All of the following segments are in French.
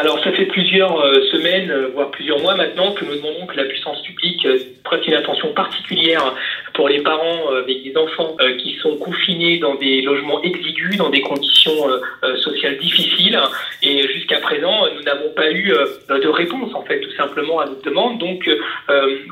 Alors, ça fait plusieurs euh, semaines, euh, voire plusieurs mois maintenant, que nous demandons que la puissance publique euh, prête une attention particulière pour les parents avec des enfants qui sont confinés dans des logements exigus, dans des conditions sociales difficiles. Et jusqu'à présent, nous n'avons pas eu de réponse, en fait, tout simplement à notre demande. Donc,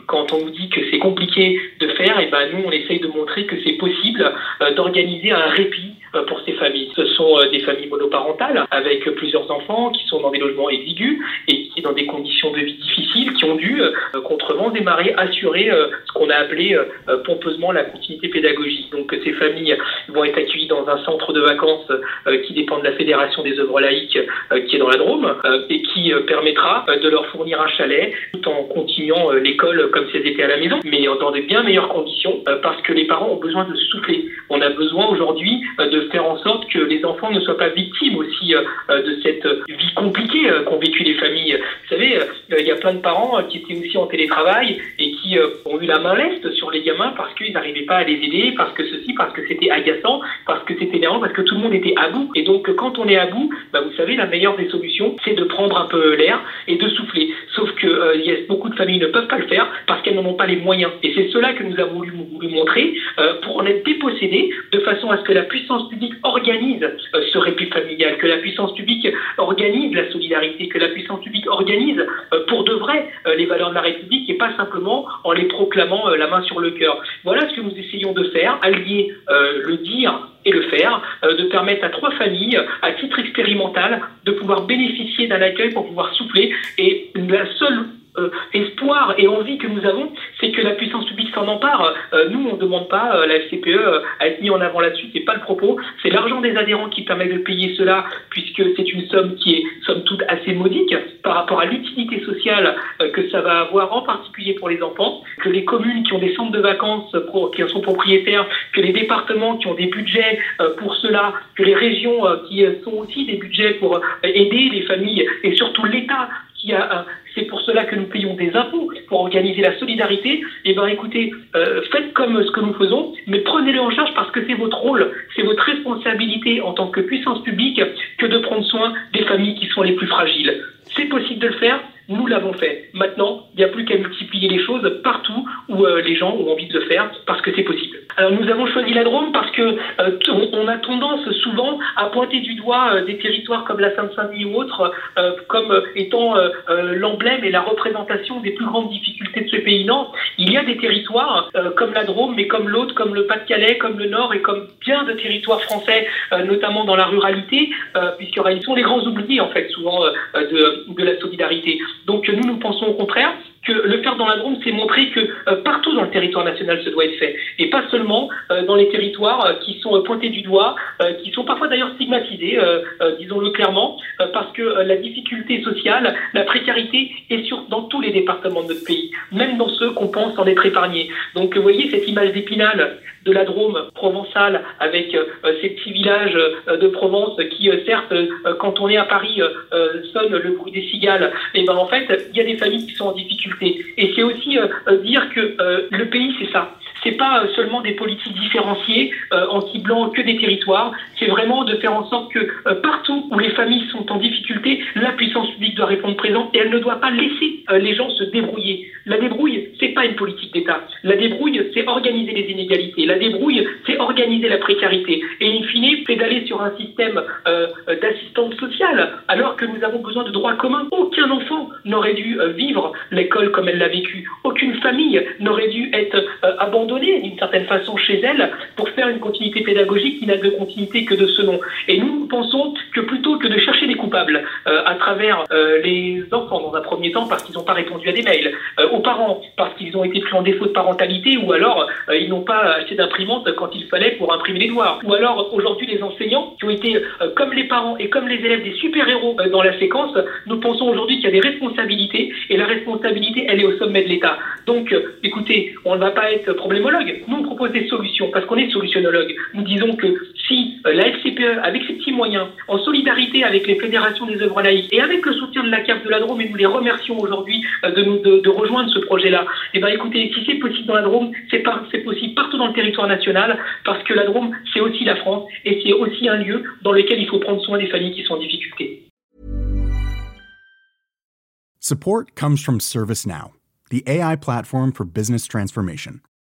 quand on nous dit que c'est compliqué de faire, et eh ben nous, on essaye de montrer que c'est possible d'organiser un répit pour ces familles. Ce sont des familles monoparentales avec plusieurs enfants qui sont dans des logements exigus et dans des conditions de vie difficiles, qui ont dû, contre vents et marées, assurer ce qu'on a appelé pompeusement la continuité pédagogique. Donc ces familles vont être accueillies dans un centre de vacances euh, qui dépend de la Fédération des œuvres laïques euh, qui est dans la Drôme euh, et qui permettra de leur fournir un chalet tout en continuant l'école comme si elles étaient à la maison, mais dans de bien meilleures conditions parce que les parents ont besoin de souffler. On a besoin aujourd'hui de faire en sorte que les enfants ne soient pas victimes aussi de cette vie compliquée qu'ont vécu les familles. Vous savez, il y a plein de parents qui étaient aussi en télétravail et qui ont eu la main leste sur les gamins parce qu'ils n'arrivaient pas à les aider, parce que ceci, parce que c'était agaçant, parce que c'était parce que tout le monde était à bout. Et donc, quand on est à bout, bah, vous savez, la meilleure des solutions, c'est de prendre un peu l'air et de souffler. Sauf que euh, beaucoup de familles ne peuvent pas le faire parce qu'elles n'en ont pas les moyens. Et c'est cela que nous avons voulu, montrer euh, pour en être dépossédés de façon à ce que la puissance publique organise euh, ce répit familial, que la puissance publique organise la solidarité, que la puissance publique organise pour de vrai les valeurs de la République et pas simplement en les proclamant la main sur le cœur. Voilà ce que nous essayons de faire, allier le dire le faire, euh, de permettre à trois familles, à titre expérimental, de pouvoir bénéficier d'un accueil pour pouvoir souffler. Et la seule euh, espoir et envie que nous avons, c'est que la puissance publique s'en empare. Euh, nous, on ne demande pas euh, la FCPE à être mis en avant là-dessus, c'est pas le propos. C'est l'argent des adhérents qui permet de payer cela, puisque c'est une somme qui est somme toute assez modique par rapport à l'utilité sociale que ça va avoir, en particulier pour les enfants, que les communes qui ont des centres de vacances qui en sont propriétaires, que les départements qui ont des budgets pour cela, que les régions qui sont aussi des budgets pour aider les familles et surtout l'État qui a c'est pour cela que nous payons des impôts pour organiser la solidarité. Eh bien, écoutez, euh, faites comme ce que nous faisons, mais prenez-le en charge parce que c'est votre rôle, c'est votre responsabilité en tant que puissance publique que de prendre soin des familles qui sont les plus fragiles. C'est possible de le faire, nous l'avons fait. Maintenant, il n'y a plus qu'à multiplier les choses partout où euh, les gens ont envie de le faire parce que c'est possible. Alors nous avons choisi la Drôme parce que euh, on, a tendance souvent à pointer du doigt euh, des territoires comme la Seine-Saint-Denis ou autres comme étant l'emblème et la représentation des plus grandes difficultés de ce pays. Non, il y a des territoires comme la Drôme, mais comme l'autre, comme le Pas-de-Calais, comme le Nord et comme bien de territoires français, notamment dans la ruralité, puisqu'ils sont les grands oubliés en fait souvent de, de la solidarité. Donc nous, nous pensons au contraire que le faire dans la Drôme, c'est montrer que euh, partout dans le territoire national, ce doit être fait. Et pas seulement euh, dans les territoires euh, qui sont pointés du doigt, qui sont parfois d'ailleurs stigmatisés, disons-le clairement, parce que la difficulté sociale, la précarité est sur, dans tous les départements de notre pays, même dans ceux qu'on pense en être épargnés. Donc vous voyez cette image d'épinal de la Drôme provençale avec ces petits villages de Provence qui, certes, quand on est à Paris, sonnent le bruit des cigales. Et ben en fait, il y a des familles qui sont en difficulté et c'est aussi euh, euh, dire que euh, le pays, c'est ça c'est pas seulement des politiques différenciées en ciblant que des territoires, c'est vraiment de faire en sorte que partout où les familles sont en difficulté, la puissance publique doit répondre présent et elle ne doit pas laisser les gens se débrouiller. La débrouille, c'est pas une politique d'État. La débrouille, c'est organiser les inégalités. La débrouille, c'est organiser la précarité. Et in fine, c'est d'aller sur un système d'assistance sociale alors que nous avons besoin de droits communs. Aucun enfant n'aurait dû vivre l'école comme elle l'a vécu. Aucune famille n'aurait dû être euh, abandonnée d'une certaine façon chez elles pour faire une continuité pédagogique qui n'a de continuité que de ce nom. Et nous pensons que plutôt que de chercher des coupables euh, à travers euh, les enfants dans un premier temps parce qu'ils n'ont pas répondu à des mails, euh, aux parents parce qu'ils ont été pris en défaut de parentalité ou alors ils n'ont pas acheté d'imprimante quand il fallait pour imprimer les devoirs, ou alors aujourd'hui les enseignants qui ont été comme les parents et comme les élèves des super-héros dans la séquence, nous pensons aujourd'hui qu'il y a des responsabilités et la responsabilité elle est au sommet de l'État. Donc écoutez, on ne va pas être nous on propose des solutions parce qu'on est solutionnologue. Nous disons que si la FCPE avec ses petits moyens, en solidarité avec les fédérations des œuvres laïques et avec le soutien de la CAF de la Drôme, et nous les remercions aujourd'hui euh, de, rejoindre ce projet-là. Eh bien, écoutez, si c'est possible dans la Drôme, c'est possible partout dans le territoire national, parce que la Drôme, c'est aussi la France, et c'est aussi un lieu dans lequel il faut prendre soin des familles qui sont en difficulté. Support comes from ServiceNow, the AI platform for business transformation.